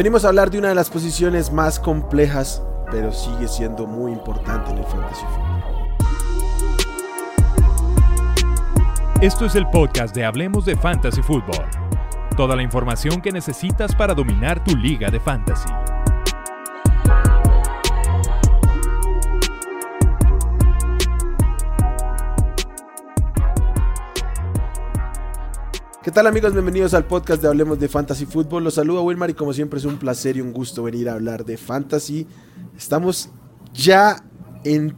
Venimos a hablar de una de las posiciones más complejas, pero sigue siendo muy importante en el fantasy football. Esto es el podcast de Hablemos de Fantasy Football. Toda la información que necesitas para dominar tu liga de fantasy. ¿Qué tal amigos? Bienvenidos al podcast de Hablemos de Fantasy Football. Los saludo Wilmar y como siempre es un placer y un gusto venir a hablar de Fantasy. Estamos ya en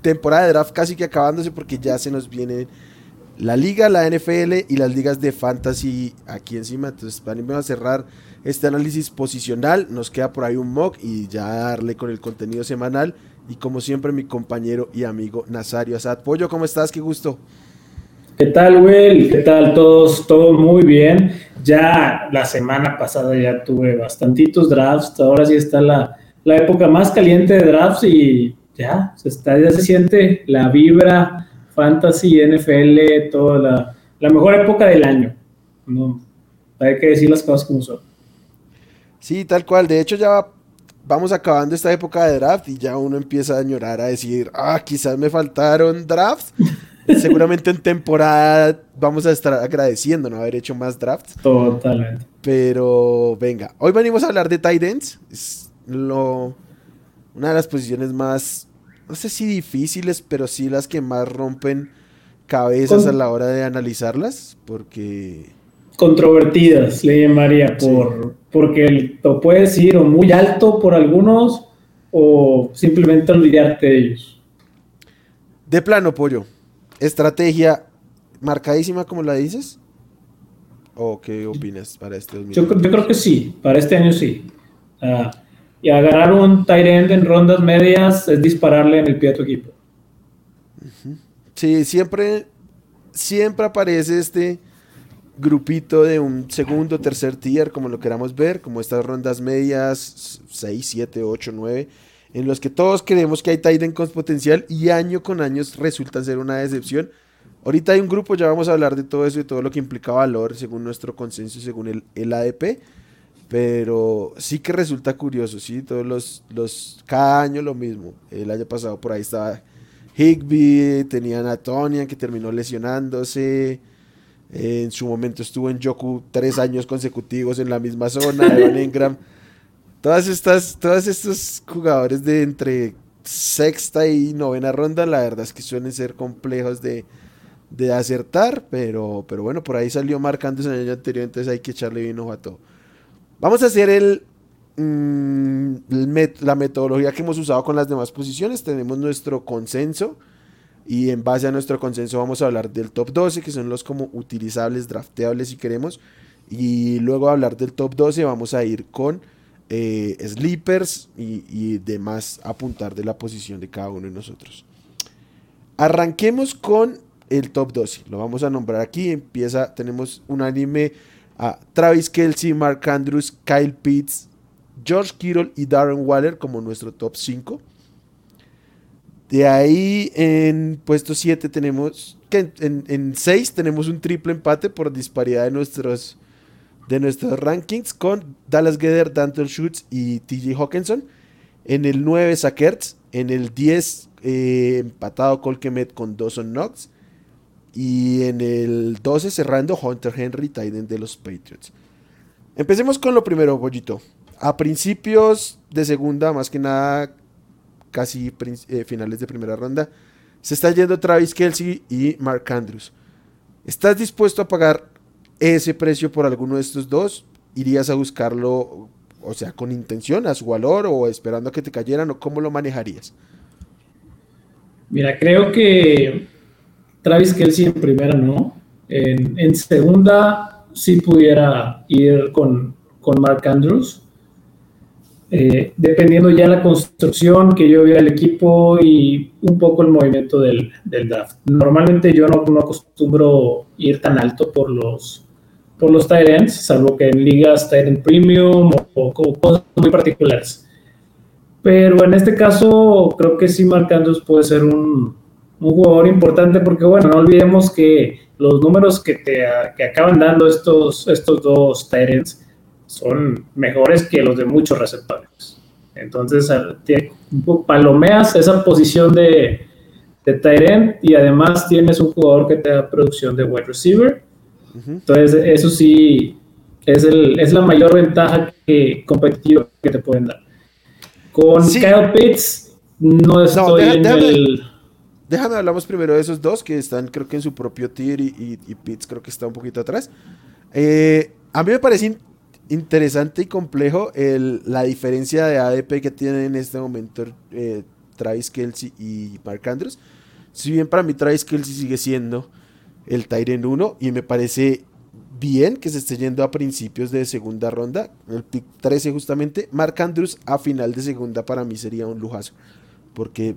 temporada de draft casi que acabándose porque ya se nos viene la liga, la NFL y las ligas de Fantasy aquí encima. Entonces venimos a cerrar este análisis posicional. Nos queda por ahí un mock y ya darle con el contenido semanal. Y como siempre mi compañero y amigo Nazario Asad. Pollo, ¿cómo estás? Qué gusto. ¿Qué tal, Will? ¿Qué tal todos? Todo muy bien. Ya la semana pasada ya tuve bastantitos drafts. Ahora sí está la, época más caliente de drafts y ya se, está, ya se siente la vibra, fantasy, NFL, toda la, la mejor época del año. No, hay que decir las cosas como son. Sí, tal cual. De hecho, ya vamos acabando esta época de draft y ya uno empieza a añorar a decir, ah, quizás me faltaron drafts. Seguramente en temporada vamos a estar agradeciendo no haber hecho más drafts. Totalmente. Pero venga, hoy venimos a hablar de tight ends. Es lo, una de las posiciones más, no sé si difíciles, pero sí las que más rompen cabezas a la hora de analizarlas, porque... Controvertidas, le llamaría, por, porque lo puedes ir o muy alto por algunos o simplemente olvidarte de ellos. De plano, pollo estrategia marcadísima como la dices? ¿O qué opinas para este 2020? Yo, creo que sí, para este año sí. y agarrar un tight end en rondas medias es dispararle en el pie a tu equipo. Sí, siempre, siempre aparece este grupito de un segundo, tercer tier, como lo queramos ver, como estas rondas medias, 6, 7, 8, 9 en los que todos creemos que hay Titan con potencial y año con año resultan ser una decepción. Ahorita hay un grupo, ya vamos a hablar de todo eso y todo lo que implica valor según nuestro consenso y según el, ADP. Pero sí que resulta curioso, ¿sí? Todos los, los, cada año lo mismo. El año pasado por ahí estaba Higby, tenían a Tonya que terminó lesionándose. En su momento estuvo en Yoku tres años consecutivos en la misma zona. Evan Engram Todas estas, todos estos jugadores de entre sexta y novena ronda, la verdad es que suelen ser complejos de, acertar, pero, pero bueno, por ahí salió marcando en el año anterior, entonces hay que echarle bien ojo a todo. Vamos a hacer el, mm, la metodología que hemos usado con las demás posiciones. Tenemos nuestro consenso y en base a nuestro consenso vamos a hablar del top 12, que son los como utilizables, drafteables si queremos. Y luego hablar del top 12 vamos a ir con eh, sleepers y, demás apuntar de la posición de cada uno de nosotros. Arranquemos con el top 12. Lo vamos a nombrar aquí. Empieza, tenemos un anime a Travis Kelsey, Mark Andrews, Kyle Pitts, George Kittle y Darren Waller como nuestro top 5. De ahí en puesto 7 tenemos que en 6 tenemos un triple empate por disparidad de nuestros de nuestros rankings con Dallas Gedder, Danton Schutz y TJ Hawkinson. En el 9, Sakertz. En el 10, eh, empatado Colquemet con Dawson Knox. Y en el 12, cerrando Hunter Henry, Titan de los Patriots. Empecemos con lo primero, Bollito. A principios de segunda, más que nada, casi eh, finales de primera ronda, se está yendo Travis Kelsey y Mark Andrews. ¿Estás dispuesto a pagar ese precio por alguno de estos dos, irías a buscarlo, o sea, con intención, a su valor o esperando a que te cayeran, o cómo lo manejarías? Mira, creo que Travis Kelsey en primera no. En, segunda sí pudiera ir con, con Mark Andrews. Eh, dependiendo ya la construcción que yo viera el equipo y un poco el movimiento del, draft. Normalmente yo no, no, acostumbro ir tan alto por los, por los tight salvo que en ligas tight premium o, cosas muy particulares. Pero en este caso, creo que sí Mark puede ser un, un, jugador importante porque, bueno, no olvidemos que los números que te que acaban dando estos, estos dos tight son mejores que los de muchos receptores. Entonces, palomeas esa posición de, de tight y además tienes un jugador que te da producción de wide receiver. Entonces, eso sí es, el, es la mayor ventaja que, competitiva que te pueden dar. Con Kyle Pitts, no estoy en el. Déjame hablamos primero de esos dos que están, creo que en su propio tier y, y, Pitts creo que está un poquito atrás. Eh, a mí me parece interesante y complejo el, la diferencia de ADP que tienen en este momento eh, Travis Kelsey y Mark Andrews. Si bien para mí Travis Kelsey sigue siendo el Tyrant 1 y me parece bien que se esté yendo a principios de segunda ronda, el pick 13 justamente. Mark Andrews a final de segunda para mí sería un lujazo, porque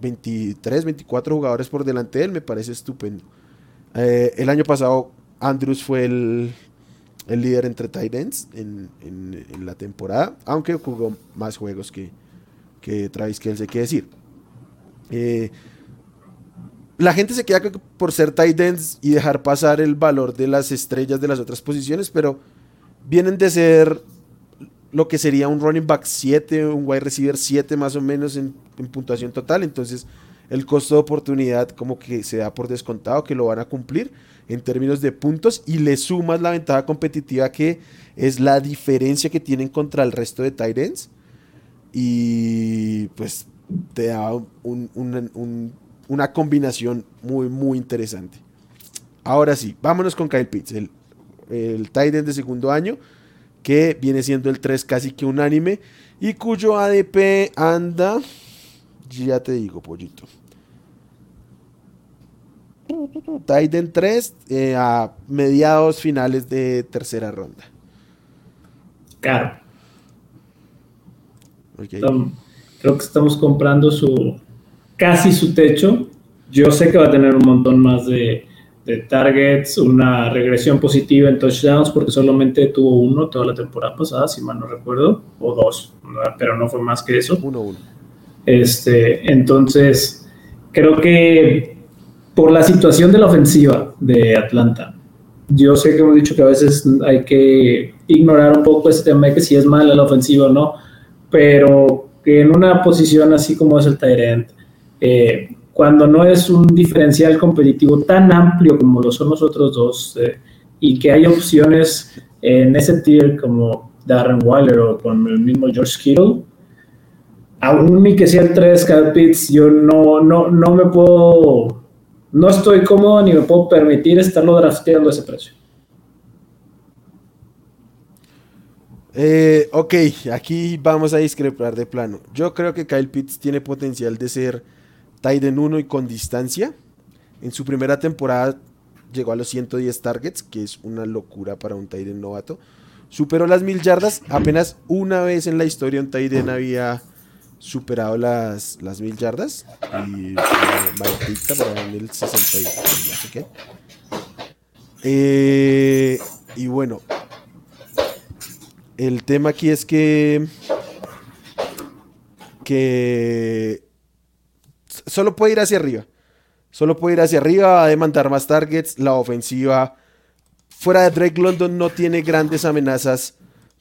23, 24 jugadores por delante de él me parece estupendo. Eh, el año pasado Andrews fue el, líder entre tight ends en, la temporada, aunque jugó más juegos que, que Travis Kelce, que decir. Eh, la gente se queda por ser tight ends y dejar pasar el valor de las estrellas de las otras posiciones, pero vienen de ser lo que sería un running back 7, un wide receiver 7 más o menos en, puntuación total. Entonces el costo de oportunidad como que se da por descontado que lo van a cumplir en términos de puntos y le sumas la ventaja competitiva que es la diferencia que tienen contra el resto de tight ends y pues te da un, un una combinación muy, muy interesante. Ahora sí, vámonos con Kyle Pitts, el, el tight de segundo año, que viene siendo el 3 casi que unánime, y cuyo ADP anda, ya te digo, pollito. Titan 3 eh, a mediados finales de tercera ronda. Claro. creo que estamos comprando su, casi su techo. Yo sé que va a tener un montón más de, targets, una regresión positiva en touchdowns, porque solamente tuvo uno toda la temporada pasada, si mal no recuerdo, o dos, pero no fue más que eso. Uno, uno. Este, entonces, creo que por la situación de la ofensiva de Atlanta, yo sé que hemos dicho que a veces hay que ignorar un poco ese tema de que si es mala la ofensiva o no, pero que en una posición así como es el Tyrant, eh, cuando no es un diferencial competitivo tan amplio como lo son los otros dos eh, y que hay opciones en ese tier como Darren Waller o con el mismo George Kittle, aún ni que sea el 3 Cal Pitts, yo no, no, no me puedo, no estoy cómodo ni me puedo permitir estarlo drafteando a ese precio. Eh, ok, aquí vamos a discrepar de plano. Yo creo que Kyle Pitts tiene potencial de ser Tiden 1 y con distancia. En su primera temporada llegó a los 110 targets, que es una locura para un Tiden novato. Superó las mil yardas. Apenas una vez en la historia un Tiden había superado las, las mil yardas. Y para el 60 eh, y bueno, el tema aquí es que que solo puede ir hacia arriba. Solo puede ir hacia arriba, va a demandar más targets. La ofensiva fuera de Drake London no tiene grandes amenazas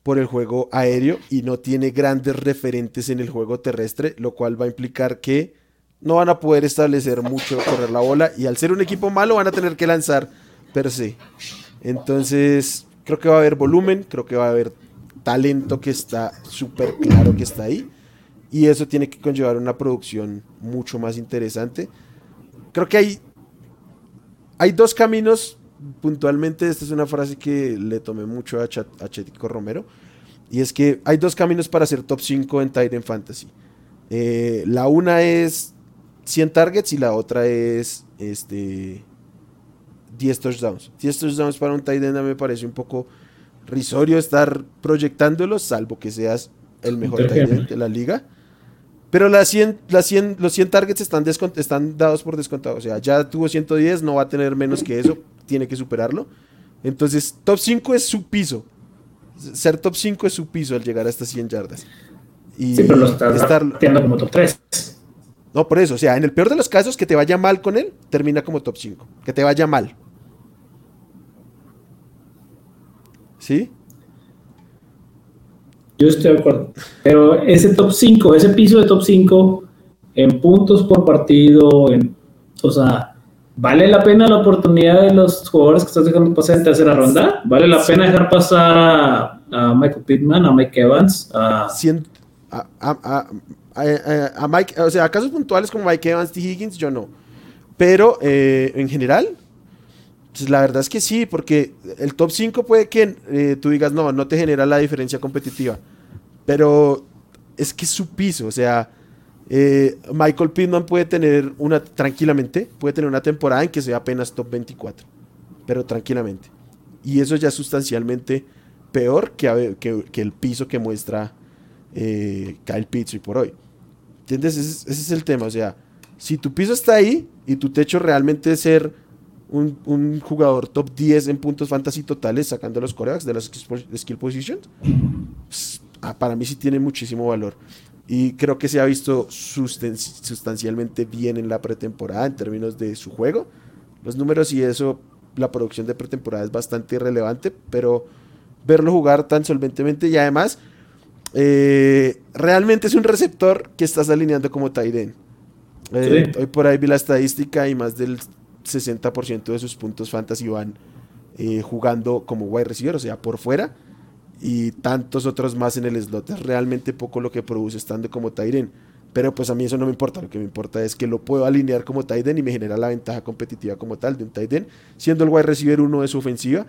por el juego aéreo y no tiene grandes referentes en el juego terrestre, lo cual va a implicar que no van a poder establecer mucho correr la bola y al ser un equipo malo van a tener que lanzar per se. Entonces, creo que va a haber volumen, creo que va a haber talento que está súper claro que está ahí y eso tiene que conllevar una producción mucho más interesante. Creo que hay, hay dos caminos, puntualmente, esta es una frase que le tomé mucho a, Ch Romero, y es que hay dos caminos para ser top 5 en Titan Fantasy. Eh, la una es 100 targets y la otra es este 10 touchdowns. 10 touchdowns para un tight me parece un poco risorio estar proyectándolos, salvo que seas el mejor tight de la liga. Pero las 100, las 100, los 100 targets están, están dados por descontado. O sea, ya tuvo 110, no va a tener menos que eso, tiene que superarlo. Entonces, top 5 es su piso. Ser top 5 es su piso al llegar a estas 100 yardas. Y sí, pero lo estás estar... como top 3. No, por eso. O sea, en el peor de los casos, que te vaya mal con él, termina como top 5. Que te vaya mal. ¿Sí? Yo estoy de acuerdo. Pero ese top 5, ese piso de top 5 en puntos por partido, en, o sea, ¿vale la pena la oportunidad de los jugadores que estás dejando pasar en tercera ronda? ¿Vale la pena dejar pasar a, Michael Pittman, a Mike Evans? A... A, Mike, o sea, casos puntuales como Mike Evans, T. Higgins, yo no. Pero eh, en general, pues la verdad es que sí, porque el top 5 puede que eh, tú digas, no, no te genera la diferencia competitiva. Pero es que es su piso, o sea, eh, Michael Pittman puede tener una, tranquilamente, puede tener una temporada en que sea apenas top 24, pero tranquilamente. Y eso ya es sustancialmente peor que, el piso que muestra eh, Kyle Pitts por hoy. ¿Entiendes? Ese, ese, es el tema, o sea, si tu piso está ahí y tu techo realmente es ser un, jugador top 10 en puntos fantasy totales sacando los corebacks de las skill positions, pues, ah, para mí sí tiene muchísimo valor. Y creo que se ha visto sustancialmente bien en la pretemporada en términos de su juego. Los números y eso, la producción de pretemporada es bastante irrelevante, pero verlo jugar tan solventemente y además eh, realmente es un receptor que estás alineando como Tyden. Eh, hoy por ahí vi la estadística y más del 60% de sus puntos fantasy van eh, jugando como wide receiver, o sea, por fuera, y tantos otros más en el slot. Es realmente poco lo que produce estando como Tyren. Pero pues a mí eso no me importa, lo que me importa es que lo puedo alinear como Tyden y me genera la ventaja competitiva como tal de un Tyden, siendo el wide receiver 1 de su ofensiva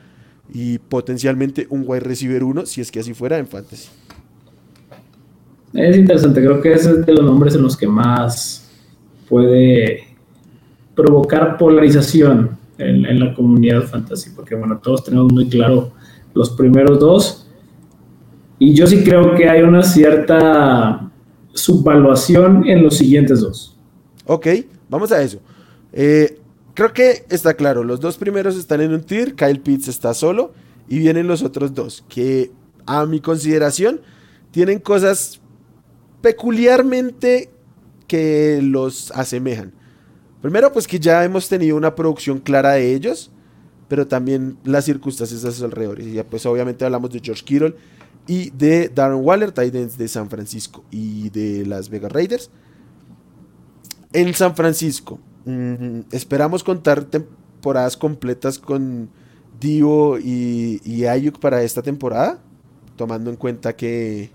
y potencialmente un wide receiver 1 si es que así fuera en fantasy. Es interesante, creo que ese es de los nombres en los que más puede provocar polarización en, la comunidad fantasy, porque bueno, todos tenemos muy claro los primeros dos. Y yo sí creo que hay una cierta subvaluación en los siguientes dos. Ok, vamos a eso. Eh, creo que está claro, los dos primeros están en un tier, Kyle Pitts está solo y vienen los otros dos, que a mi consideración tienen cosas peculiarmente que los asemejan. Primero, pues que ya hemos tenido una producción clara de ellos, pero también las circunstancias a sus alrededores. Y ya pues obviamente hablamos de George Kittle y de Darren Waller, Titans de San Francisco y de Las Vegas Raiders. En San Francisco, mm, esperamos contar temporadas completas con Divo y, y, Ayuk para esta temporada, tomando en cuenta que,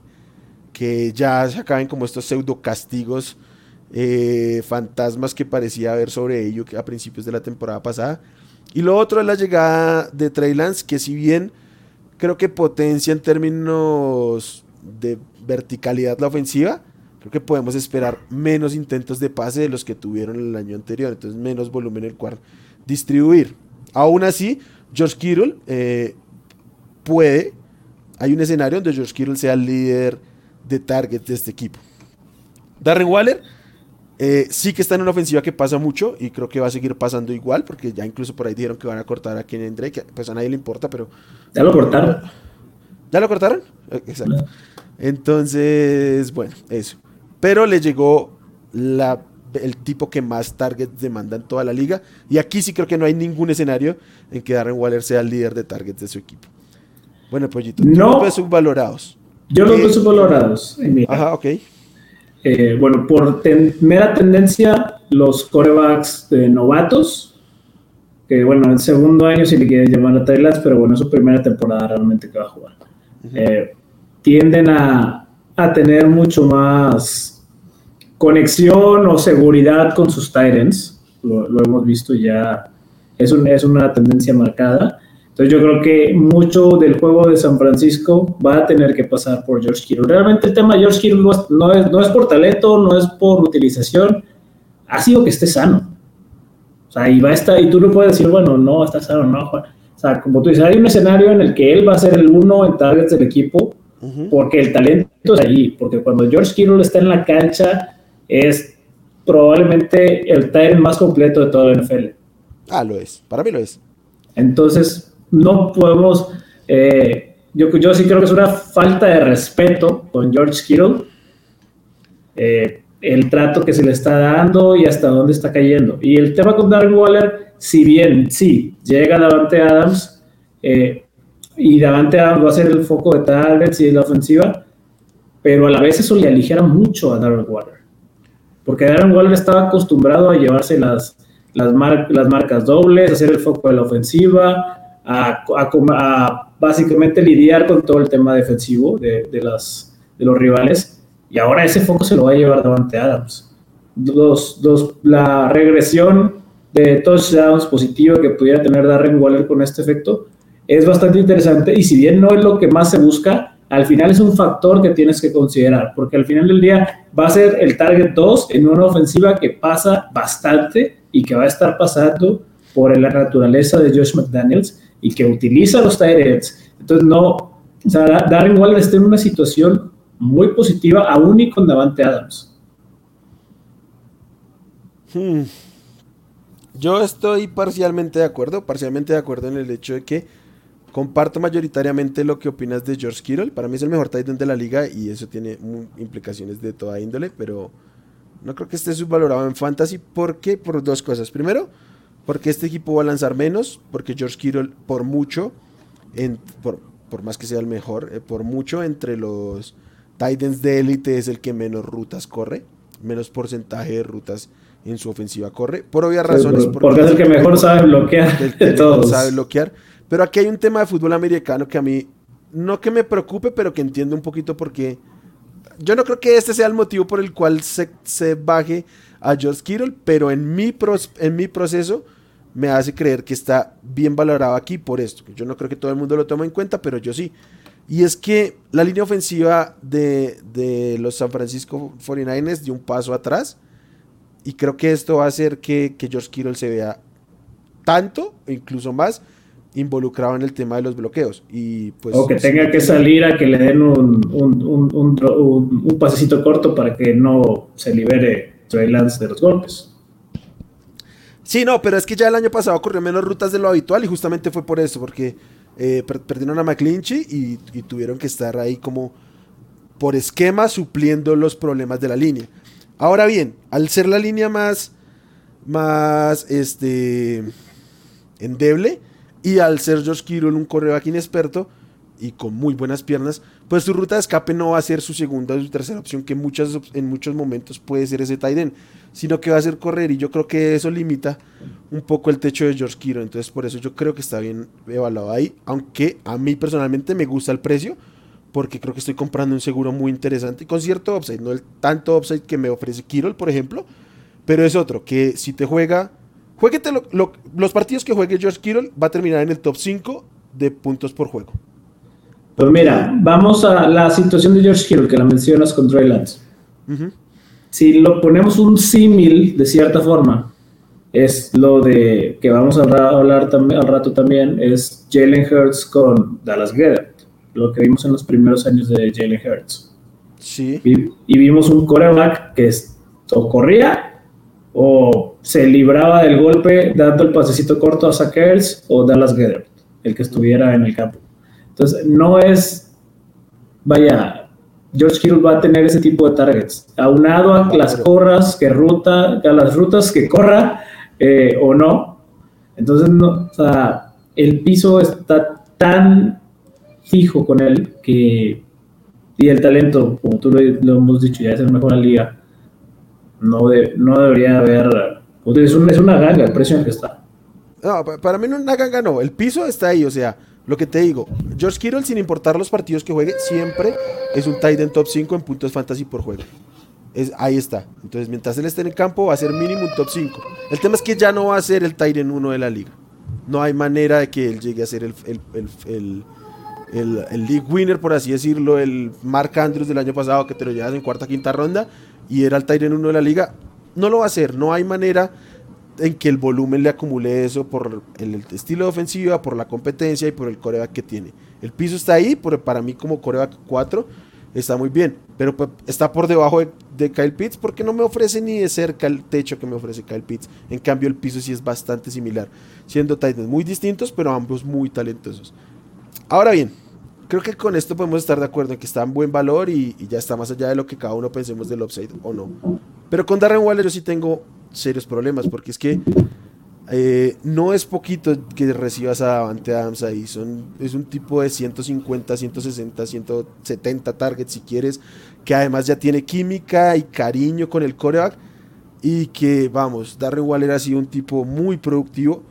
que ya se acaben como estos pseudo castigos eh, fantasmas que parecía haber sobre ello a principios de la temporada pasada. Y lo otro es la llegada de Trey Lance, que si bien creo que potencia en términos de verticalidad la ofensiva, creo que podemos esperar menos intentos de pase de los que tuvieron el año anterior, entonces menos volumen el cual distribuir. Aún así, George Kittle eh, puede, hay un escenario donde George Kittle sea el líder de target de este equipo. Darren Waller eh, sí que está en una ofensiva que pasa mucho y creo que va a seguir pasando igual, porque ya incluso por ahí dijeron que van a cortar a Kenny Drake, pues a nadie le importa, pero... Ya lo cortaron. ¿Ya lo cortaron? Eh, exacto. Entonces, bueno, eso. Pero le llegó la, el tipo que más targets demanda en toda la liga. Y aquí sí creo que no hay ningún escenario en que Darren Waller sea el líder de targets de su equipo. Bueno, Pollito, no, los ves subvalorados. Yo los veo subvalorados. Ajá, ok. Eh, bueno, por mera tendencia, los corebacks de novatos, que bueno, el segundo año si le quieren llamar a Tyler, pero bueno, es su primera temporada realmente que va a jugar. Eh, tienden a, a, tener mucho más conexión o seguridad con sus Titans. Lo, lo hemos visto ya, es, un, es una tendencia marcada. Entonces yo creo que mucho del juego de San Francisco va a tener que pasar por George Kittle. Realmente el tema de George Kittle no es, no es, por talento, no es por utilización, ha sido que esté sano. O sea, y va a estar, y tú no puedes decir, bueno, no, está sano, no, O sea, como tú dices, hay un escenario en el que él va a ser el uno en targets del equipo, porque el talento es allí, porque cuando George Kittle está en la cancha, es probablemente el talent más completo de toda la NFL. Ah, lo es, para mí lo es. Entonces, no podemos, eh, yo, sí creo que es una falta de respeto con George Kittle, eh, el trato que se le está dando y hasta dónde está cayendo. Y el tema con Darren Waller, si bien sí, llega Davante Adams, eh, y Davante Adams va a ser el foco de targets y de la ofensiva, pero a la vez eso le aligera mucho a Darren Waller. Porque Darren Waller estaba acostumbrado a llevarse las, las, las marcas dobles, hacer el foco de la ofensiva, a, a, básicamente lidiar con todo el tema defensivo de, los rivales. Y ahora ese foco se lo va a llevar Davante Adams. La regresión de touchdowns positiva que pudiera tener Darren Waller con este efecto es bastante interesante y si bien no es lo que más se busca, al final es un factor que tienes que considerar, porque al final del día va a ser el target 2 en una ofensiva que pasa bastante y que va a estar pasando por la naturaleza de Josh McDaniels y que utiliza los tight Entonces, no, o sea, Darren Waller está en una situación muy positiva, aún y con Davante Adams. Hmm. Yo estoy parcialmente de acuerdo, parcialmente de acuerdo en el hecho de que Comparto mayoritariamente lo que opinas de George Kittle. Para mí es el mejor tight end de la liga y eso tiene implicaciones de toda índole, pero no creo que esté subvalorado en fantasy. ¿Por qué? Por dos cosas. Primero, porque este equipo va a lanzar menos, porque George Kittle por mucho, en, por, más que sea el mejor, eh, por mucho entre los Titans de élite es el que menos rutas corre, menos porcentaje de rutas en su ofensiva corre, por obvias razones. porque, es el que mejor sabe bloquear de todos. Sabe bloquear. Pero aquí hay un tema de fútbol americano que a mí, no que me preocupe, pero que entiendo un poquito porque yo no creo que este sea el motivo por el cual se, se baje a George Kittle, pero en mi, en mi proceso me hace creer que está bien valorado aquí por esto. Yo no creo que todo el mundo lo tome en cuenta, pero yo sí. Y es que la línea ofensiva de, de los San Francisco 49ers dio un paso atrás. Y creo que esto va a hacer que, que George Kittle se vea tanto, incluso más, involucrado en el tema de los bloqueos. Y pues, o que tenga que salir a que le den un, un, un, pasecito corto para que no se libere Trey Lance de los golpes. Sí, no, pero es que ya el año pasado corrió menos rutas de lo habitual y justamente fue por eso, porque eh, perdieron a McClinchy y, y, tuvieron que estar ahí como por esquema supliendo los problemas de la línea. Ahora bien, al ser la línea más, más, este, endeble, y al ser George Kittle un coreback inexperto y con muy buenas piernas, pues su ruta de escape no va a ser su segunda o su tercera opción, que muchas, en muchos momentos puede ser ese tight sino que va a ser correr. Y yo creo que eso limita un poco el techo de George Kittle. Entonces, por eso yo creo que está bien evaluado ahí. Aunque a mí personalmente me gusta el precio, porque creo que estoy comprando un seguro muy interesante con cierto upside. No el tanto upside que me ofrece Kittle, por ejemplo, pero es otro que si te juega Jueguete los partidos que juegue George Kittle va a terminar en el top 5 de puntos por juego. Pues mira, vamos a la situación de George Kittle que la mencionas con Trey Lance. Si lo ponemos un símil de cierta forma, es lo de que vamos a hablar también, al rato también, es Jalen Hurts con Dallas Goedert, lo que vimos en los primeros años de Jalen Hurts. Sí. Y, vimos un quarterback que o corría o se libraba del golpe dando el pasecito corto a Sackers o Dallas Gedert, el que estuviera en el campo. Entonces, no es, vaya, George Kittle va a tener ese tipo de targets, aunado a las corras que ruta, a las rutas que corra eh, o no. Entonces, no, o sea, el piso está tan fijo con él que, y el talento, como tú lo, lo hemos dicho, ya es el mejor en la liga no, no debería haber. Es, es una ganga el precio en que está. No, para mí no es una ganga, no. El piso está ahí, o sea, lo que te digo. George Kittle, sin importar los partidos que juegue, siempre es un tight end top 5 en puntos fantasy por juego. Es, ahí está. Entonces, mientras él esté en el campo, va a ser mínimo un top 5. El tema es que ya no va a ser el tight end 1 de la liga. No hay manera de que él llegue a ser el, el, el, el, el league winner, por así decirlo, el Mark Andrews del año pasado que te lo llevas en cuarta, quinta ronda y era el Tyren 1 de la liga, no lo va a hacer. No hay manera en que el volumen le acumule eso por el estilo de ofensiva, por la competencia y por el coreback que tiene. El piso está ahí, pero para mí como coreback 4 está muy bien, pero pues, está por debajo de, Kyle Pitts porque no me ofrece ni de cerca el techo que me ofrece Kyle Pitts. En cambio el piso sí es bastante similar, siendo Titans muy distintos, pero ambos muy talentosos. Ahora bien, creo que con esto podemos estar de acuerdo en que está en buen valor y, ya está más allá de lo que cada uno pensemos del upside o no. Pero con Darren Waller yo sí tengo serios problemas porque es que Eh, no es poquito que recibas a Davante Adams ahí. Son, es un tipo de 150, 160, 170 targets si quieres. Que además ya tiene química y cariño con el coreback. Y que, vamos, Darren Waller ha sido un tipo muy productivo.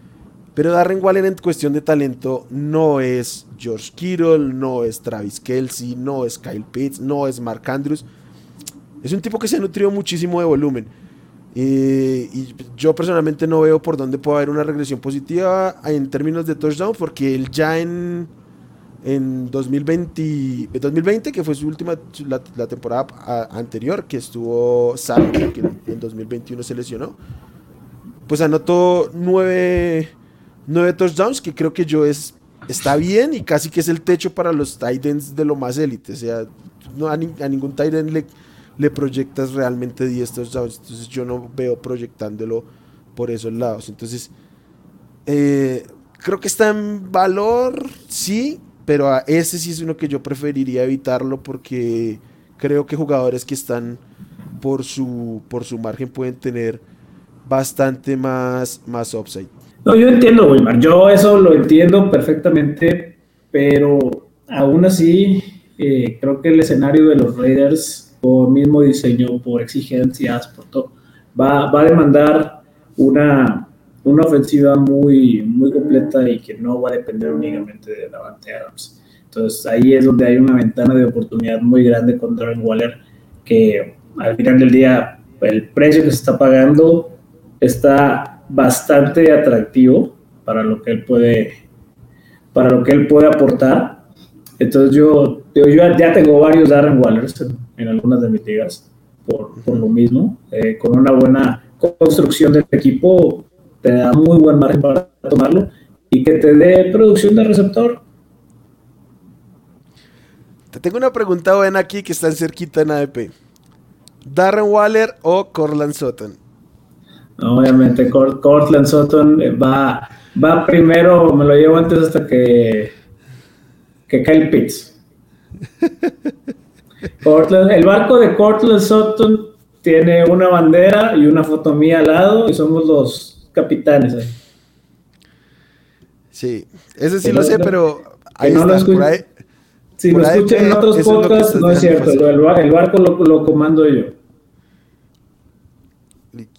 Pero Darren Waller en cuestión de talento no es George Kittle, no es Travis Kelsey, no es Kyle Pitts, no es Mark Andrews. Es un tipo que se ha nutrido muchísimo de volumen. Y yo personalmente no veo por dónde puede haber una regresión positiva en términos de touchdown, porque él ya en, en 2020, 2020, que fue su última, la, temporada anterior, que estuvo Sam, que en 2021 se lesionó, pues anotó nueve, nueve touchdowns, que creo que yo es, está bien y casi que es el techo para los Titans de lo más élite. O sea, no a, ningún Titan le le proyectas realmente 10 touchdowns. Entonces yo no veo proyectándolo por esos lados. Entonces, eh, creo que está en valor, sí, pero a ese sí es uno que yo preferiría evitarlo porque creo que jugadores que están por su, por su margen pueden tener bastante más, más upside. No, yo entiendo, Wilmar, yo eso lo entiendo perfectamente, pero aún así eh, creo que el escenario de los Raiders por mismo diseño, por exigencias, por todo, va, va a demandar una, una ofensiva muy, muy completa y que no va a depender únicamente de Davante Adams. Entonces ahí es donde hay una ventana de oportunidad muy grande con Darren Waller, que al final del día el precio que se está pagando está bastante atractivo para lo que él puede, para lo que él puede aportar. Entonces yo, yo ya tengo varios Darren Wallers en algunas de mis ligas por, lo mismo. Eh, con una buena construcción del equipo te da muy buen margen para tomarlo y que te dé producción de receptor. Te tengo una pregunta buena aquí que está cerquita en ADP. ¿Darren Waller o Cortland Sutton? Obviamente, Cortland Sutton va, va primero, me lo llevo antes hasta que, que Kyle Pitts. el barco de Cortland Sutton tiene una bandera y una foto mía al lado y somos los capitanes ahí. Sí, ese sí lo sé, pero ahí no está, por ahí. Si lo escuchan en otros podcasts, no es cierto. El, barco lo, comando yo.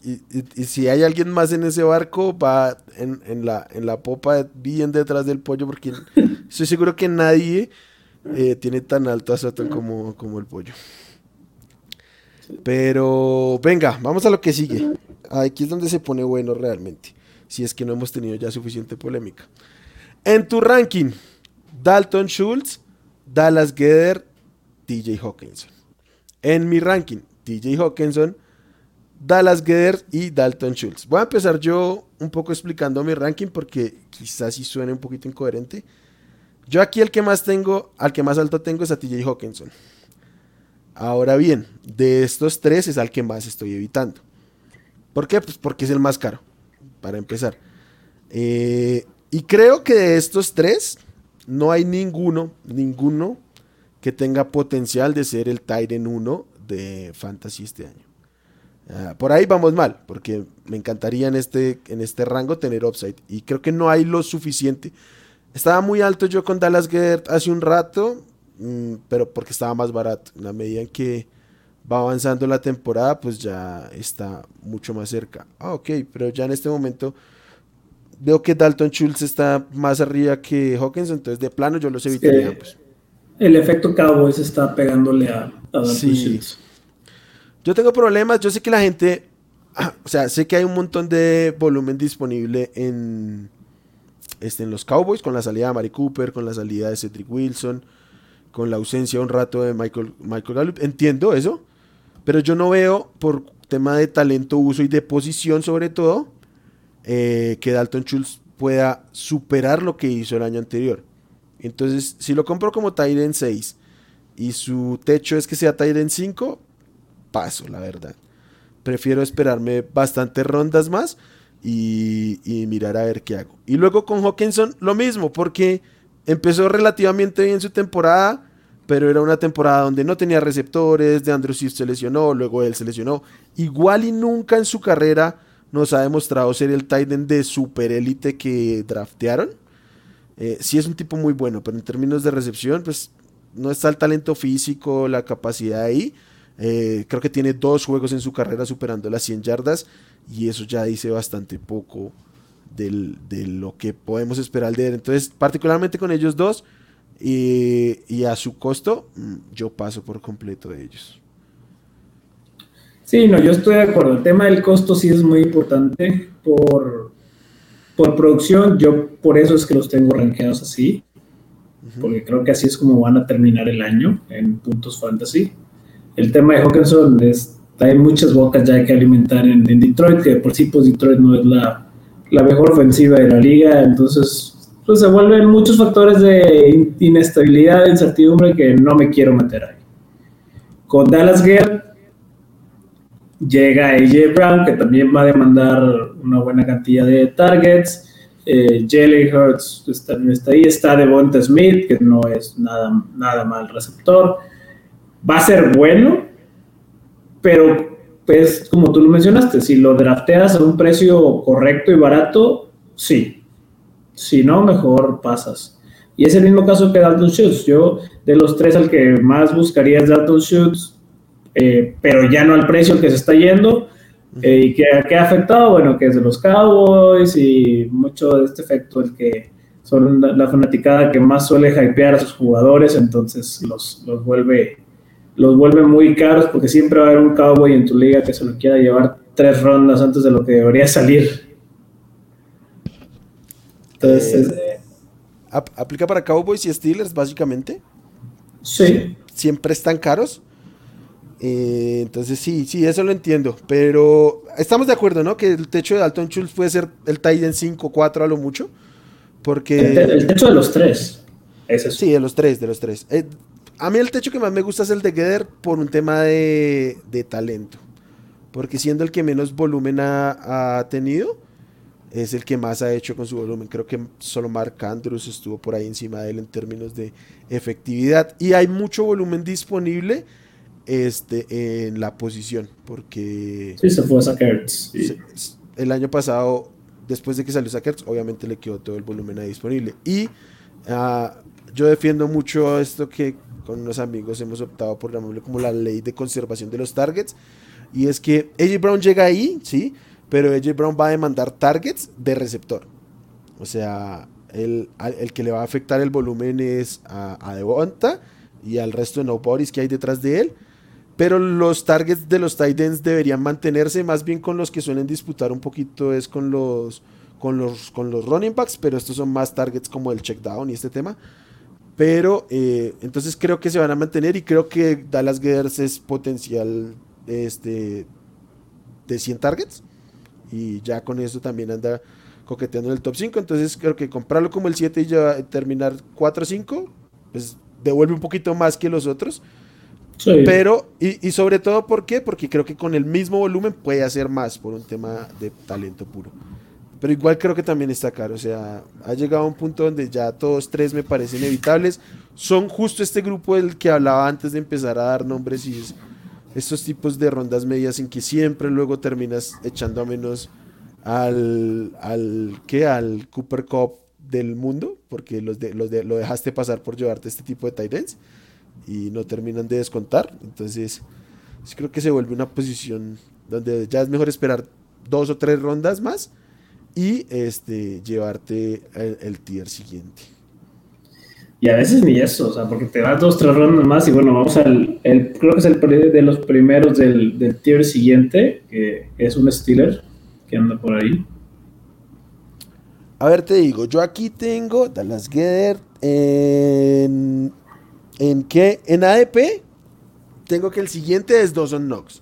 Y, si hay alguien más en ese barco, va en, la, en la popa bien detrás del pollo, porque estoy seguro que nadie eh, tiene tan alto a Sutton como, como el pollo. Pero venga, vamos a lo que sigue. Aquí es donde se pone bueno realmente. Si es que no hemos tenido ya suficiente polémica. En tu ranking, Dalton Schultz, Dallas Geder, DJ Hawkinson. En mi ranking, DJ Hawkinson, Dallas Geder y Dalton Schultz. Voy a empezar yo un poco explicando mi ranking porque quizás si suene un poquito incoherente. Yo aquí el que más tengo, al que más alto tengo es a TJ Hawkinson. Ahora bien, de estos tres es al que más estoy evitando. ¿Por qué? Pues porque es el más caro, para empezar. Eh, y creo que de estos tres, no hay ninguno, ninguno que tenga potencial de ser el Tyren 1 de Fantasy este año. Ah, por ahí vamos mal, porque me encantaría en este, en este rango tener upside. Y creo que no hay lo suficiente. Estaba muy alto yo con Dallas Gert hace un rato, mm, pero porque estaba más barato. En la medida en que va avanzando la temporada, pues ya está mucho más cerca. Ah, ok, pero ya en este momento veo que Dalton Schultz está más arriba que Hawkins, entonces de plano yo los evitaría. pues. El efecto Cowboys está pegándole a, a Dalton Schultz. Yo tengo problemas, yo sé que la gente, o sea, sé que hay un montón de volumen disponible en, este, en los Cowboys, con la salida de Mari Cooper, con la salida de Cedric Wilson, con la ausencia un rato de Michael, Michael Gallup. Entiendo eso, pero yo no veo, por tema de talento, uso y de posición sobre todo, eh, que Dalton Schultz pueda superar lo que hizo el año anterior. Entonces, si lo compro como Tyrant 6 y su techo es que sea Tyrant 5, paso, la verdad. Prefiero esperarme bastantes rondas más y, mirar a ver qué hago. Y luego con Hawkinson lo mismo, porque empezó relativamente bien su temporada, pero era una temporada donde no tenía receptores, de Andrew Swift se lesionó, luego él se lesionó. Igual y nunca en su carrera nos ha demostrado ser el Titan de super élite que draftearon. Eh, sí es un tipo muy bueno, pero en términos de recepción, pues no está el talento físico, la capacidad ahí. Eh, creo que tiene dos juegos en su carrera superando las 100 yardas y eso ya dice bastante poco de lo que podemos esperar de él. Entonces, particularmente con ellos dos y a su costo, mm, yo paso por completo de ellos. Sí, no, yo estoy de acuerdo. El tema del costo sí es muy importante por, por producción. Yo por eso es que los tengo rankeados así, porque creo que así es como van a terminar el año en puntos fantasy. El tema de Hawkinson es, hay muchas bocas ya que alimentar en, Detroit, que por sí pues Detroit no es la, la mejor ofensiva de la liga, entonces pues se vuelven muchos factores de inestabilidad, de incertidumbre que no me quiero meter ahí. Con Dallas Gale llega AJ Brown, que también va a demandar una buena cantidad de targets. Eh, Jalen Hurts está, está, ahí. Está Devonta Smith, que no es nada, nada mal receptor. Va a ser bueno, pero pues como tú lo mencionaste, si lo drafteas a un precio correcto y barato, sí. Si no, mejor pasas. Y es el mismo caso que Dalton Schultz. Yo, de los tres, al que más buscaría es Dalton Schultz eh, pero ya no al precio que se está yendo. Eh, ¿Y que, ha afectado? Bueno, que es de los Cowboys y mucho de este efecto, el que son la, fanaticada que más suele hypear a sus jugadores, entonces los, los, vuelve, los vuelve muy caros porque siempre va a haber un Cowboy en tu liga que se lo quiera llevar tres rondas antes de lo que debería salir. Entonces, eh, ¿Aplica para Cowboys y Steelers básicamente? Sí. ¿Siempre están caros? Eh, entonces sí, sí, eso lo entiendo. Pero estamos de acuerdo, ¿no? Que el techo de Dalton Schultz puede ser el Titan 5, 4 a lo mucho. Porque... El, techo de los tres. Es Sí, de los tres, de los tres. Eh, a mí el techo que más me gusta es el de Geder por un tema de, talento. Porque siendo el que menos volumen ha, tenido, es el que más ha hecho con su volumen. Creo que solo Mark Andrews estuvo por ahí encima de él en términos de efectividad. Y hay mucho volumen disponible este, en la posición, porque... Sí, se fue a El año pasado, después de que salió Sackers, obviamente le quedó todo el volumen ahí disponible. Y ah, yo defiendo mucho esto que con unos amigos hemos optado por llamarlo como la ley de conservación de los targets. Y es que AJ Brown llega ahí, sí, pero AJ Brown va a demandar targets de receptor. O sea, el, el que le va a afectar el volumen es a, a Devonta y al resto de no que hay detrás de él. Pero los targets de los tight ends deberían mantenerse más bien con los que suelen disputar un poquito es con los con los con los running backs, pero estos son más targets como el check down y este tema. Pero eh, entonces creo que se van a mantener y creo que Dallas Geders es potencial este, de 100 targets. Y ya con eso también anda coqueteando en el top 5. Entonces creo que comprarlo como el 7 y ya terminar 4 o 5, pues devuelve un poquito más que los otros. Pero, y, sobre todo, ¿por qué? Porque creo que con el mismo volumen puede hacer más por un tema de talento puro. Pero igual creo que también está caro. O sea, ha llegado a un punto donde ya todos tres me parecen evitables. Son justo este grupo del que hablaba antes de empezar a dar nombres y estos tipos de rondas medias en que siempre luego terminas echando a menos al, al, ¿qué? al Cooper Cup del mundo, porque los de, los de, lo dejaste pasar por llevarte este tipo de tight ends y no terminan de descontar. Entonces, creo que se vuelve una posición donde ya es mejor esperar dos o tres rondas más y este, llevarte el, tier siguiente. Y a veces ni eso, o sea, porque te das dos, tres rondas más y bueno, vamos al, el, creo que es el de los primeros del, del tier siguiente, que es un Steeler que anda por ahí. A ver, te digo, yo aquí tengo Dallas Gedder en ¿En qué? En ADP tengo que el siguiente es Dawson Knox.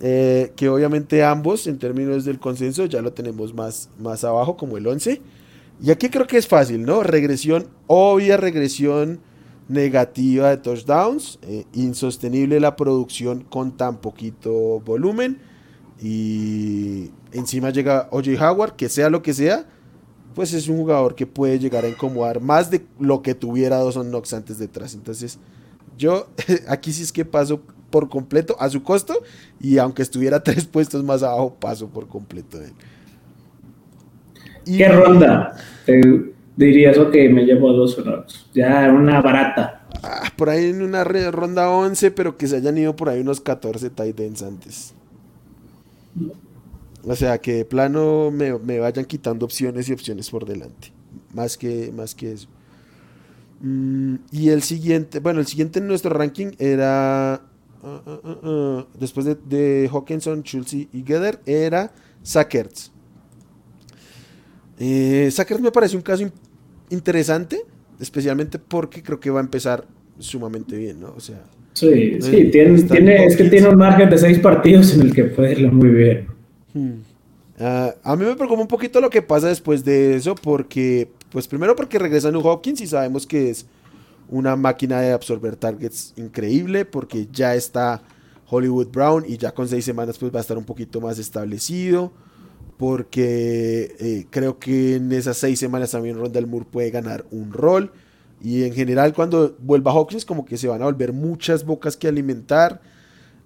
Eh, que obviamente ambos en términos del consenso ya lo tenemos más, más abajo como el 11. Y aquí creo que es fácil, ¿no? Regresión, obvia regresión negativa de touchdowns, eh, insostenible la producción con tan poquito volumen y encima llega OJ Howard, que sea lo que sea, pues es un jugador que puede llegar a incomodar más de lo que tuviera Dawson Knox antes detrás. Entonces, yo aquí sí es que paso por completo a su costo y aunque estuviera tres puestos más abajo, paso por completo de él. ¿Qué ronda te dirías, ok, me llevo dos honores? Ya una barata. Ah, por ahí en una ronda 11, pero que se hayan ido por ahí unos 14 tight ends antes. O sea, que de plano me, me, vayan quitando opciones y opciones por delante. Más que, más que eso. Mm, y el siguiente, bueno, el siguiente en nuestro ranking era, uh, uh, uh, después de, de, Hawkinson, Schultz y Geder, era Sackerts. Eh, Sackerts me parece un caso interesante, especialmente porque creo que va a empezar sumamente bien, ¿no? O sea... Sí, sí, tiene, tiene es que tiene un margen de seis partidos en el que puede irlo muy bien. Hmm. a mí me preocupa un poquito lo que pasa después de eso, porque pues primero porque regresa New Hopkins y sabemos que es una máquina de absorber targets increíble porque ya está Hollywood Brown y ya con seis semanas pues va a estar un poquito más establecido porque eh, creo que en esas seis semanas también Rondell Moore puede ganar un rol. Y en general cuando vuelva Hopkins como que se van a volver muchas bocas que alimentar.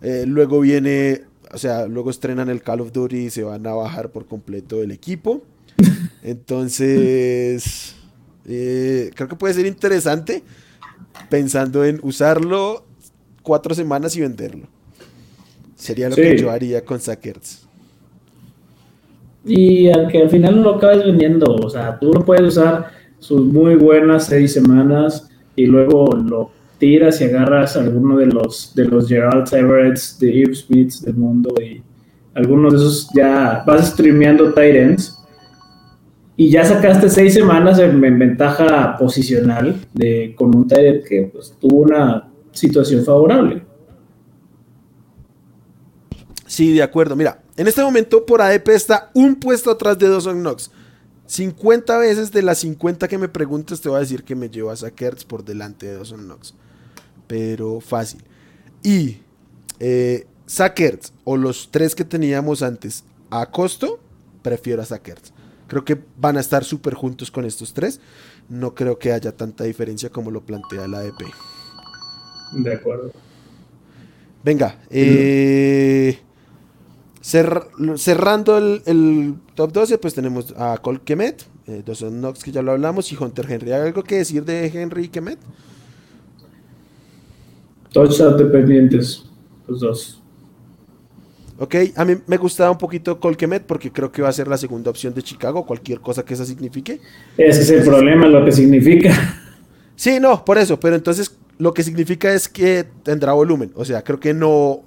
Eh, luego viene o sea luego estrenan el Call of Duty y se van a bajar por completo el equipo. Entonces, eh, creo que puede ser interesante pensando en usarlo cuatro semanas y venderlo. Sería lo que yo haría con Sackers. Y aunque al final no lo acabes vendiendo, o sea, tú lo puedes usar sus muy buenas seis semanas y luego lo tiras y agarras a alguno de los de los Gerald Everetts, de Eve Smiths del mundo y algunos de esos ya vas streameando Titans y ya sacaste seis semanas en, ventaja posicional de, con un Tyrant que pues, tuvo una situación favorable. Sí, de acuerdo. Mira, en este momento por ADP está un puesto atrás de Dawson Knox. 50 veces de las 50 que me preguntes te voy a decir que me llevo a Sackers por delante de Dawson Knox. Pero fácil. Y eh, o los tres que teníamos antes a costo, prefiero a Sackers. Creo que van a estar súper juntos con estos tres. No creo que haya tanta diferencia como lo plantea la ADP. De acuerdo. Venga, eh, cerrando el, top 12, pues tenemos a Cole Kemet, eh, Dawson Knox, que ya lo hablamos, y Hunter Henry. ¿Hay algo que decir de Henry y Kemet? Todos dependientes, los dos. Ok, a mí me gustaba un poquito Colquemet porque creo que va a ser la segunda opción de Chicago, cualquier cosa que eso signifique. Ese es el problema, lo que significa. Sí, no, por eso, pero entonces lo que significa es que tendrá volumen. O sea, creo que no, o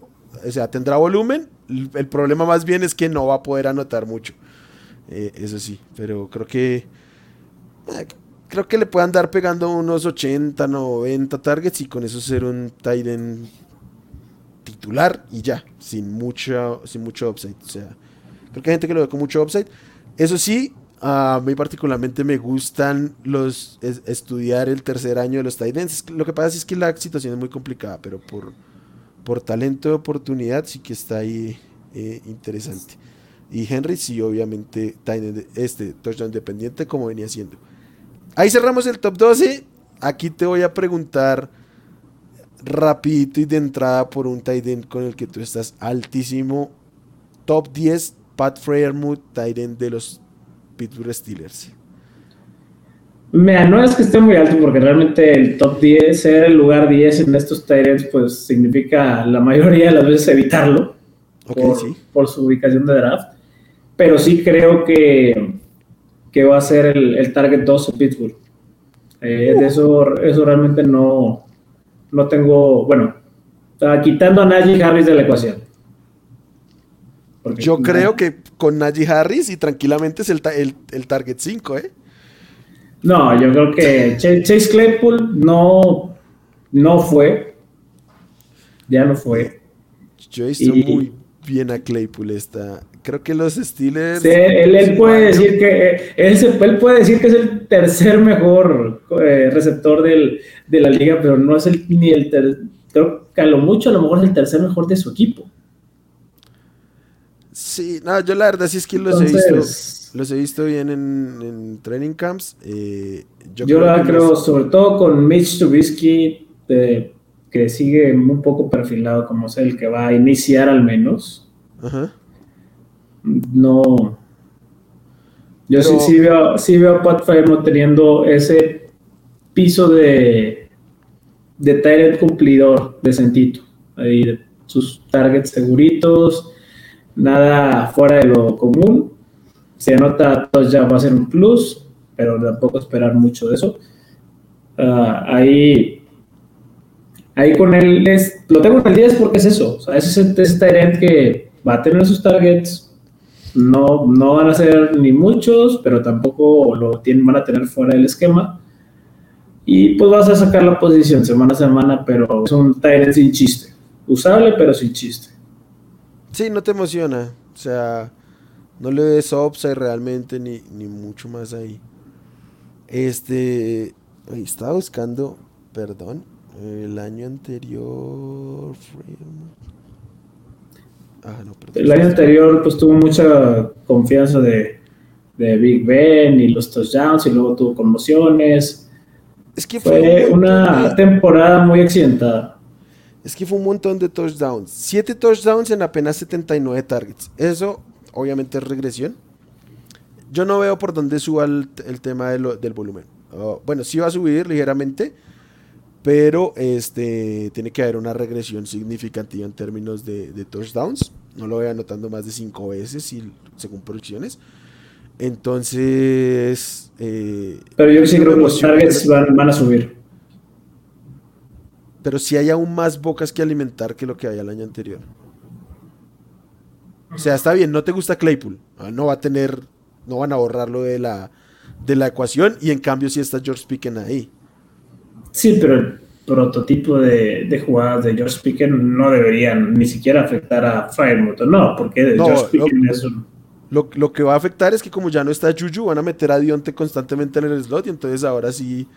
sea, tendrá volumen. El problema más bien es que no va a poder anotar mucho. Eh, eso sí, pero creo que eh, creo que le puedan dar pegando unos 80, 90 targets y con eso ser un tight titular y ya, sin mucho, sin mucho upside. O sea, creo que hay gente que lo ve con mucho upside. Eso sí, a mí particularmente me gustan los estudiar el tercer año de los Titans. Lo que pasa es que la situación es muy complicada, pero por, por talento de oportunidad sí que está ahí eh, interesante. Y Henry sí, obviamente, este touchdown dependiente como venía siendo. Ahí cerramos el top 12. Aquí te voy a preguntar rapidito y de entrada por un tight end con el que tú estás altísimo. Top 10, Pat Freyermuth, tight end de los Pittsburgh Steelers. Mira, no es que esté muy alto porque realmente el top 10, ser el lugar 10 en estos ends pues significa la mayoría de las veces evitarlo por, su ubicación de draft. Pero sí creo que, que va a ser el, target 2 en Pittsburgh. Eh, de eso, eso realmente no, no tengo, bueno, quitando a Najee Harris de la ecuación. Yo creo que con Najee Harris y tranquilamente es el, el, target 5, ¿eh? No, yo creo que Chase Claypool no, no fue. Ya no fue. Yo he visto muy bien a Claypool esta, creo que los Steelers. él, puede decir que él, puede decir que es el tercer mejor eh, receptor de la liga, pero no es el ni el creo que a lo mucho a lo mejor es el tercer mejor de su equipo. Sí, no, yo la verdad sí es que los he visto, los he visto bien en, training camps. Eh, yo, creo, sobre todo con Mitch Trubisky, que sigue un poco perfilado como ser el que va a iniciar al menos. No. Yo sí, sí, veo, sí veo a Pat Fairmont teniendo ese piso de, de Tyrant cumplidor decentito. Ahí sus targets seguritos, nada fuera de lo común. Se anota, ya va a ser un plus, pero tampoco esperar mucho de eso. Ah, ahí, ahí con él es, lo tengo en el 10 porque es eso. O sea, es ese, ese que va a tener sus targets. No, no van a ser ni muchos, pero tampoco lo tienen, van a tener fuera del esquema. Y pues vas a sacar la posición semana a semana, pero es un Tyrant sin chiste. Usable, pero sin chiste. Sí, no te emociona. O sea, no le ves upside realmente, ni, ni mucho más ahí. Este. Estaba buscando, perdón, el año anterior. Ah, no. El año anterior, pues tuvo mucha confianza de, de Big Ben y los touchdowns, y luego tuvo conmociones. Es que fue, una temporada muy accidentada. Es que fue un montón de touchdowns. Siete touchdowns en apenas 79 targets. Eso, obviamente, es regresión. Yo no veo por dónde suba el, tema del volumen. Oh, bueno, sí va a subir ligeramente, pero este, tiene que haber una regresión significativa en términos de, touchdowns. No lo voy anotando más de cinco veces según proyecciones. Entonces. Eh, pero yo sí creo que los targets van, a subir. Pero si hay aún más bocas que alimentar que lo que había el año anterior. O sea, está bien, no te gusta Claypool. Ah, no va a tener. No van a borrarlo de la, de la ecuación. Y en cambio, sí está George Picken ahí. Sí, pero el prototipo de, jugadas de George Picken no deberían ni siquiera afectar a Firemouth. No, porque George Picken es un lo, que va a afectar es que como ya no está Juju, van a meter a Dionte constantemente en el slot y entonces ahora sí,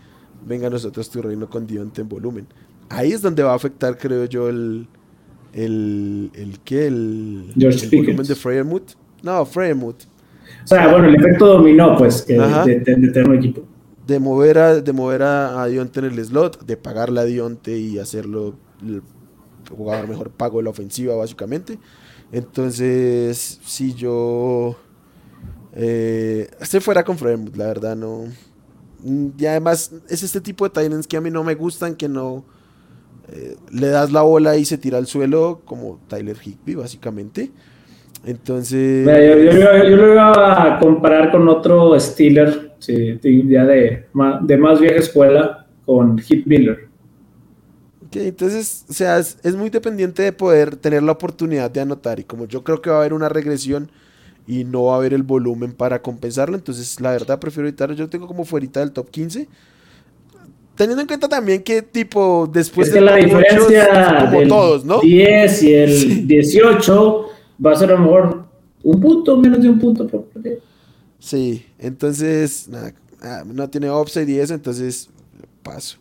venga nosotros tu reino con Dionte en volumen. Ahí es donde va a afectar, creo yo, el... ¿El, el qué? El, volumen de Freyermuth. No, Freyermuth. O sea, bueno, el efecto dominó, pues, que de, tener un equipo. De mover, a, de mover a, Dionte en el slot, de pagarle a Dionte y hacerlo el jugador mejor pago de la ofensiva, básicamente. Entonces, si yo eh, se fuera con Fremont, la verdad no. Y además es este tipo de Titans que a mí no me gustan, que no eh, le das la bola y se tira al suelo como Tyler Higby, básicamente. Entonces... Yo, lo iba a comparar con otro Steeler, ya de, de más vieja escuela, con Hit Miller entonces, o sea, es, muy dependiente de poder tener la oportunidad de anotar. Y como yo creo que va a haber una regresión y no va a haber el volumen para compensarlo, entonces la verdad prefiero evitarlo. Yo tengo como fuera del top 15. Teniendo en cuenta también que tipo después de la diferencia como todos, ¿no? 10 y el 18 va a ser a lo mejor un punto, menos de un punto por Sí, entonces nada, ah, no tiene upside y eso, entonces paso.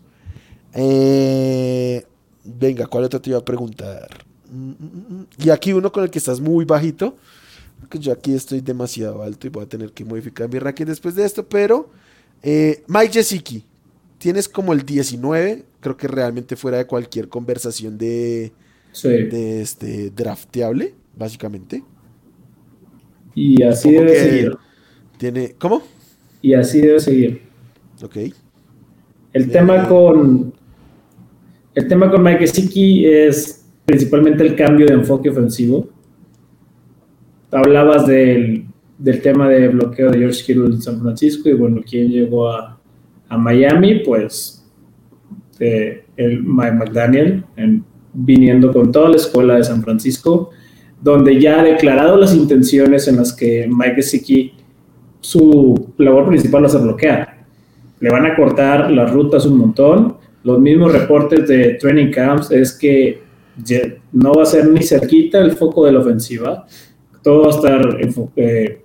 Eh, venga, ¿cuál otra te iba a preguntar? Mm, mm, mm, y aquí uno con el que estás muy bajito, porque yo aquí estoy demasiado alto y voy a tener que modificar mi ranking después de esto, pero eh, Mike Jesicki, tienes como el 19, creo que realmente fuera de cualquier conversación de, de este drafteable, básicamente. Y así debe seguir. Tiene, ¿Cómo? Y así debe seguir. Ok. El tema eh, con el tema con Mike Gesicki es principalmente el cambio de enfoque ofensivo. Hablabas del, tema de bloqueo de George Kittle en San Francisco y bueno, quien llegó a, Miami, pues el Mike McDaniel, viniendo con toda la escuela de San Francisco, donde ya ha declarado las intenciones en las que Mike Gesicki, su labor principal va a ser bloquear. Le van a cortar las rutas un montón los mismos reportes de training camps es que no va a ser ni cerquita el foco de la ofensiva. Todo va a estar eh,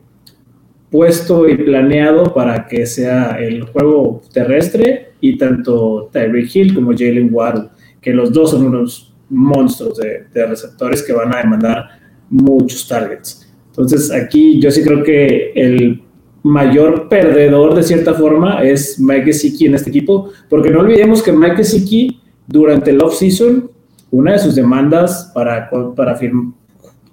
puesto y planeado para que sea el juego terrestre y tanto Tyreek Hill como Jalen Waddle, que los dos son unos monstruos de, de receptores que van a demandar muchos targets. Entonces aquí yo sí creo que el mayor perdedor de cierta forma es Mike Gesicki en este equipo, porque no olvidemos que Mike Gesicki durante el off-season, una de sus demandas para, para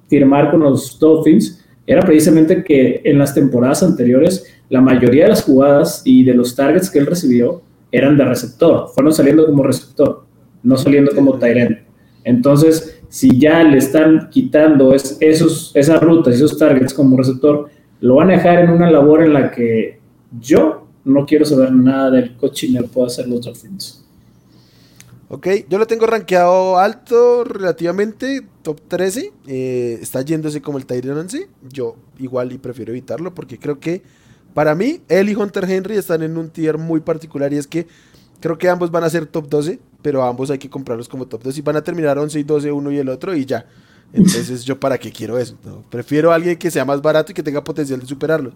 firmar con los Dolphins era precisamente que en las temporadas anteriores la mayoría de las jugadas y de los targets que él recibió eran de receptor, fueron saliendo como receptor, no saliendo como Tyrant. Entonces, si ya le están quitando esos, esas rutas y esos targets como receptor, lo van a dejar en una labor en la que yo no quiero saber nada del coaching que puedo hacer los Dolphins. Ok, yo lo tengo rankeado alto relativamente, top 13. Eh, está yéndose como el Tyrion 11. Yo igual y prefiero evitarlo porque creo que para mí él y Hunter Henry están en un tier muy particular y es que creo que ambos van a ser top 12, pero ambos hay que comprarlos como top 12 y van a terminar 11 y 12 uno y el otro y ya. Entonces yo para qué quiero eso. Prefiero a alguien que sea más barato y que tenga potencial de superarlo.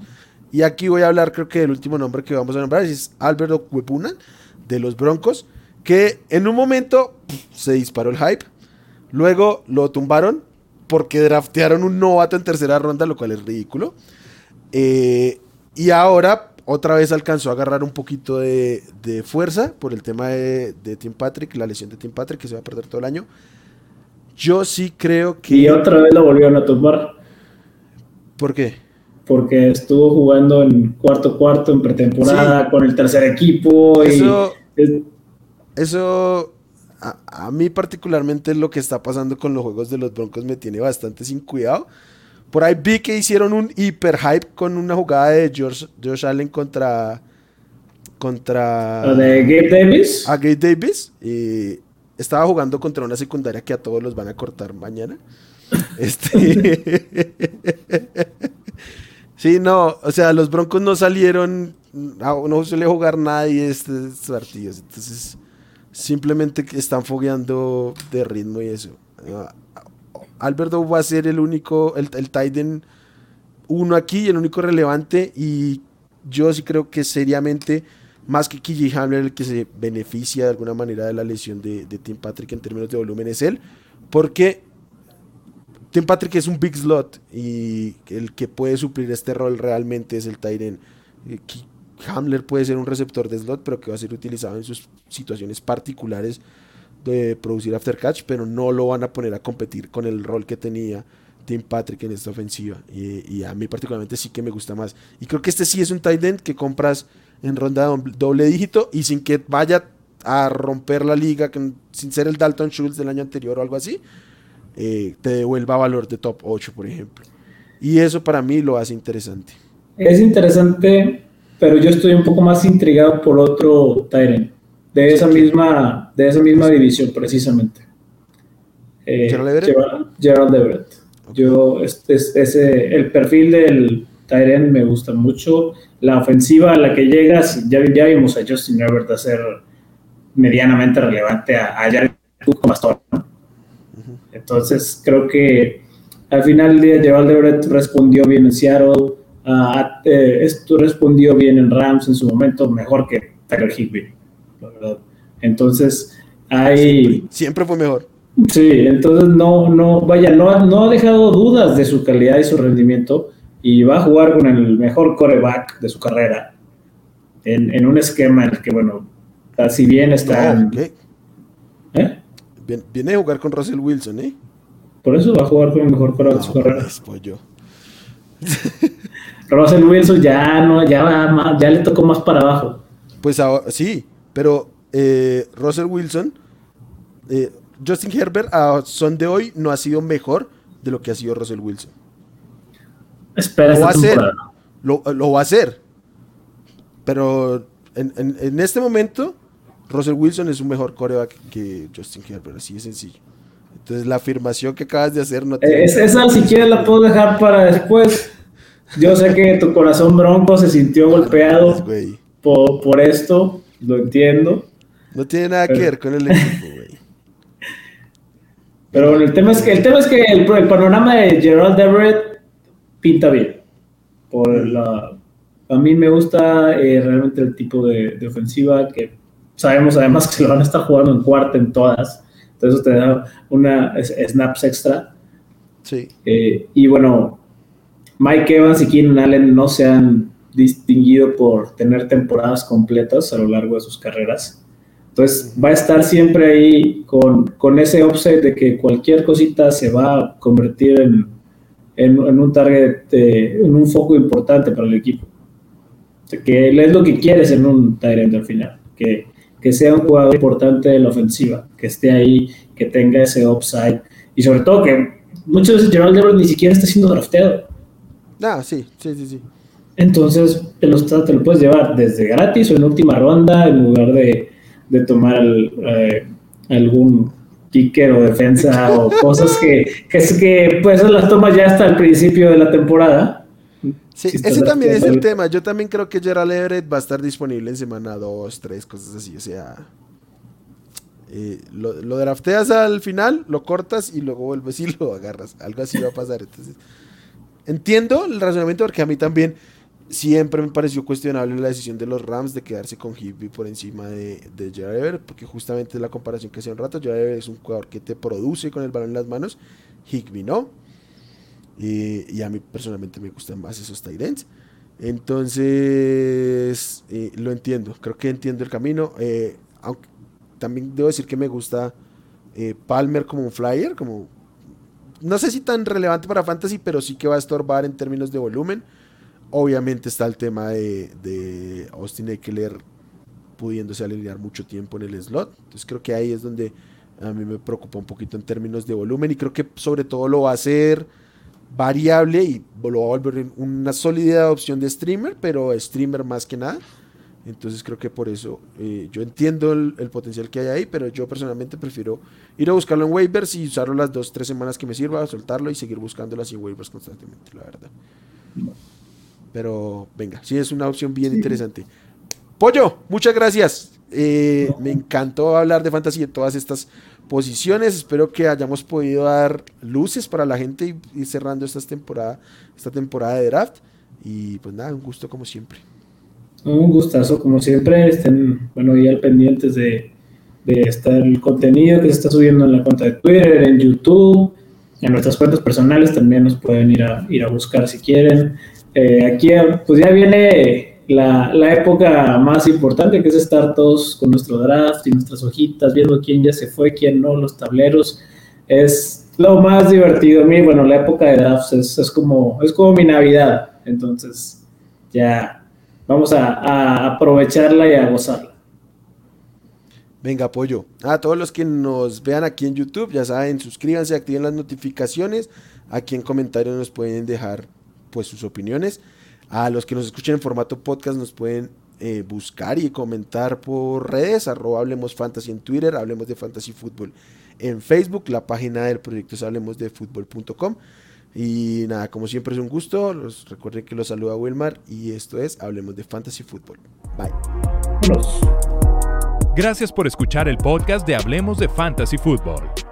Y aquí voy a hablar creo que del último nombre que vamos a nombrar es Alberto de los Broncos que en un momento se disparó el hype, luego lo tumbaron porque draftearon un novato en tercera ronda, lo cual es ridículo. Eh, y ahora otra vez alcanzó a agarrar un poquito de, fuerza por el tema de, Tim Patrick, la lesión de Tim Patrick, que se va a perder todo el año. Yo sí creo que. Y otra vez lo volvieron a tumbar. ¿Por qué? Porque estuvo jugando en cuarto cuarto en pretemporada con el tercer equipo. Eso, eso a, mí particularmente lo que está pasando con los juegos de los Broncos me tiene bastante sin cuidado. Por ahí vi que hicieron un hiper hype con una jugada de George, Josh Allen contra contra de Gabe Davis. A Gabe Davis y estaba jugando contra una secundaria que a todos los van a cortar mañana. Este Sí, no, o sea, los Broncos no salieron, no suele jugar nadie estos partidos, entonces simplemente están fogueando de ritmo y eso. Ah, Alberto va a ser el único, el, el Titan uno aquí, el único relevante y yo sí creo que seriamente más que KJ Hamler el que se beneficia de alguna manera de la lesión de, Tim Patrick en términos de volumen es él, porque Tim Patrick es un big slot y el que puede suplir este rol realmente es el Titan. Hamler puede ser un receptor de slot, pero que va a ser utilizado en sus situaciones particulares de producir after catch, pero no lo van a poner a competir con el rol que tenía Tim Patrick en esta ofensiva. Y, a mí particularmente sí que me gusta más. Y creo que este sí es un tight end que compras en ronda doble dígito y sin que vaya a romper la liga, sin ser el Dalton Schultz del año anterior o algo así, eh, te devuelva valor de top 8, por ejemplo. Y eso para mí lo hace interesante. Es interesante pero yo estoy un poco más intrigado por otro Tyrant, de esa misma, de esa misma división precisamente. Eh, ¿Gerald Everett? Gerald Everett. Yo, este, ese, el perfil del Tyrant me gusta mucho. La ofensiva a la que llegas, ya, ya vimos a Justin Everett hacer medianamente relevante a, a Jared Cook como pastor. Entonces, creo que al final del día Gerald Everett respondió bien en Seattle eh, esto respondió bien en Rams en su momento, mejor que Tyler Higby, Entonces, hay... Siempre, fue mejor. Sí, entonces no, no, vaya, no, no ha dejado dudas de su calidad y su rendimiento y va a jugar con el mejor coreback de su carrera en, un esquema en el que, bueno, si bien está... ¿Eh? Viene a jugar con Russell Wilson, ¿eh? Por eso va a jugar con el mejor coreback de su carrera. Pues yo. Russell Wilson ya no, ya, ya le tocó más para abajo. Pues sí, pero eh, Russell Wilson, eh, Justin Herbert a son de hoy no ha sido mejor de lo que ha sido Russell Wilson. Espera, lo va a hacer, lo, va a hacer. Pero en, este momento, Russell Wilson es un mejor coreback que Justin Herbert, así de sencillo. Entonces la afirmación que acabas de hacer no tiene... esa si quieres la puedo dejar para después. Yo sé que tu corazón bronco se sintió golpeado por, esto, lo entiendo. No tiene nada que ver con el equipo, güey. Pero bueno, el tema es que el, tema es que el, panorama de Gerald Everett pinta bien. Por la, a mí me gusta eh, realmente el tipo de, ofensiva que sabemos además que se lo van a estar jugando en cuarta en todas. Entonces te da una snaps extra. Sí. Eh, y bueno, Mike Evans y Keenan Allen no se han distinguido por tener temporadas completas a lo largo de sus carreras. Entonces va a estar siempre ahí con, con ese offset de que cualquier cosita se va a convertir en, en, un target, en un foco importante para el equipo. que es lo que quieres en un Tyrant al final, que, que sea un jugador importante de la ofensiva, que esté ahí, que tenga ese upside y sobre todo que muchas veces Gerald Everett ni siquiera está siendo drafteado. Ah, sí, sí, sí, sí. Entonces te lo, te lo puedes llevar desde gratis o en última ronda en lugar de, de tomar eh, algún kicker o defensa o cosas que, que, es que pues las tomas ya hasta el principio de la temporada. Sí, ese también es el tema. Yo también creo que Gerald Everett va a estar disponible en semana 2, 3, cosas así. O sea, eh, lo, lo, drafteas al final, lo cortas y luego vuelves y lo agarras. Algo así va a pasar. Entonces, entiendo el razonamiento porque a mí también siempre me pareció cuestionable la decisión de los Rams de quedarse con Higby por encima de, de porque justamente la comparación que hacía un rato. Jared es un jugador que te produce con el balón en las manos, Higby no. y a mí personalmente me gustan más esos Tyrants. Entonces, eh, lo entiendo, creo que entiendo el camino. Eh, aunque también debo decir que me gusta eh, Palmer como un flyer, como no sé si tan relevante para Fantasy, pero sí que va a estorbar en términos de volumen. Obviamente está el tema de, Austin Eckler pudiéndose alinear mucho tiempo en el slot. Entonces creo que ahí es donde a mí me preocupa un poquito en términos de volumen y creo que sobre todo lo va a hacer variable y lo va a volver una sólida opción de streamer, pero streamer más que nada. Entonces creo que por eso eh, yo entiendo el, potencial que hay ahí, pero yo personalmente prefiero ir a buscarlo en waivers y usarlo las dos, tres semanas que me sirva, soltarlo y seguir buscándolo así en waivers constantemente, la verdad. Pero venga, sí es una opción bien interesante. Pollo, muchas gracias. Eh, me encantó hablar de fantasy de todas estas posiciones. Espero que hayamos podido dar luces para la gente y ir cerrando esta temporada, esta temporada de draft. Y pues nada, un gusto como siempre. Un gustazo, como siempre. Estén, bueno, ya pendientes de, de estar el contenido que se está subiendo en la cuenta de Twitter, en YouTube, en nuestras cuentas personales también nos pueden ir a, ir a buscar si quieren. Eh, aquí pues ya viene la, la, época más importante que es estar todos con nuestro draft y nuestras hojitas, viendo quién ya se fue, quién no, los tableros. Es lo más divertido. A mí, bueno, la época de drafts es, como, es como mi Navidad. Entonces, ya vamos a, a aprovecharla y a gozarla. Venga, apoyo. A todos los que nos vean aquí en YouTube, ya saben, suscríbanse, activen las notificaciones. Aquí en comentarios nos pueden dejar pues sus opiniones. A los que nos escuchen en formato podcast nos pueden eh, buscar y comentar por redes, arroba Hablemos Fantasy en Twitter, Hablemos de Fantasy Fútbol en Facebook, la página del proyecto es hablemosdefutbol.com. Y nada, como siempre es un gusto, los, recuerden que los saluda Wilmar y esto es Hablemos de Fantasy Fútbol. Bye. Gracias por escuchar el podcast de Hablemos de Fantasy Fútbol.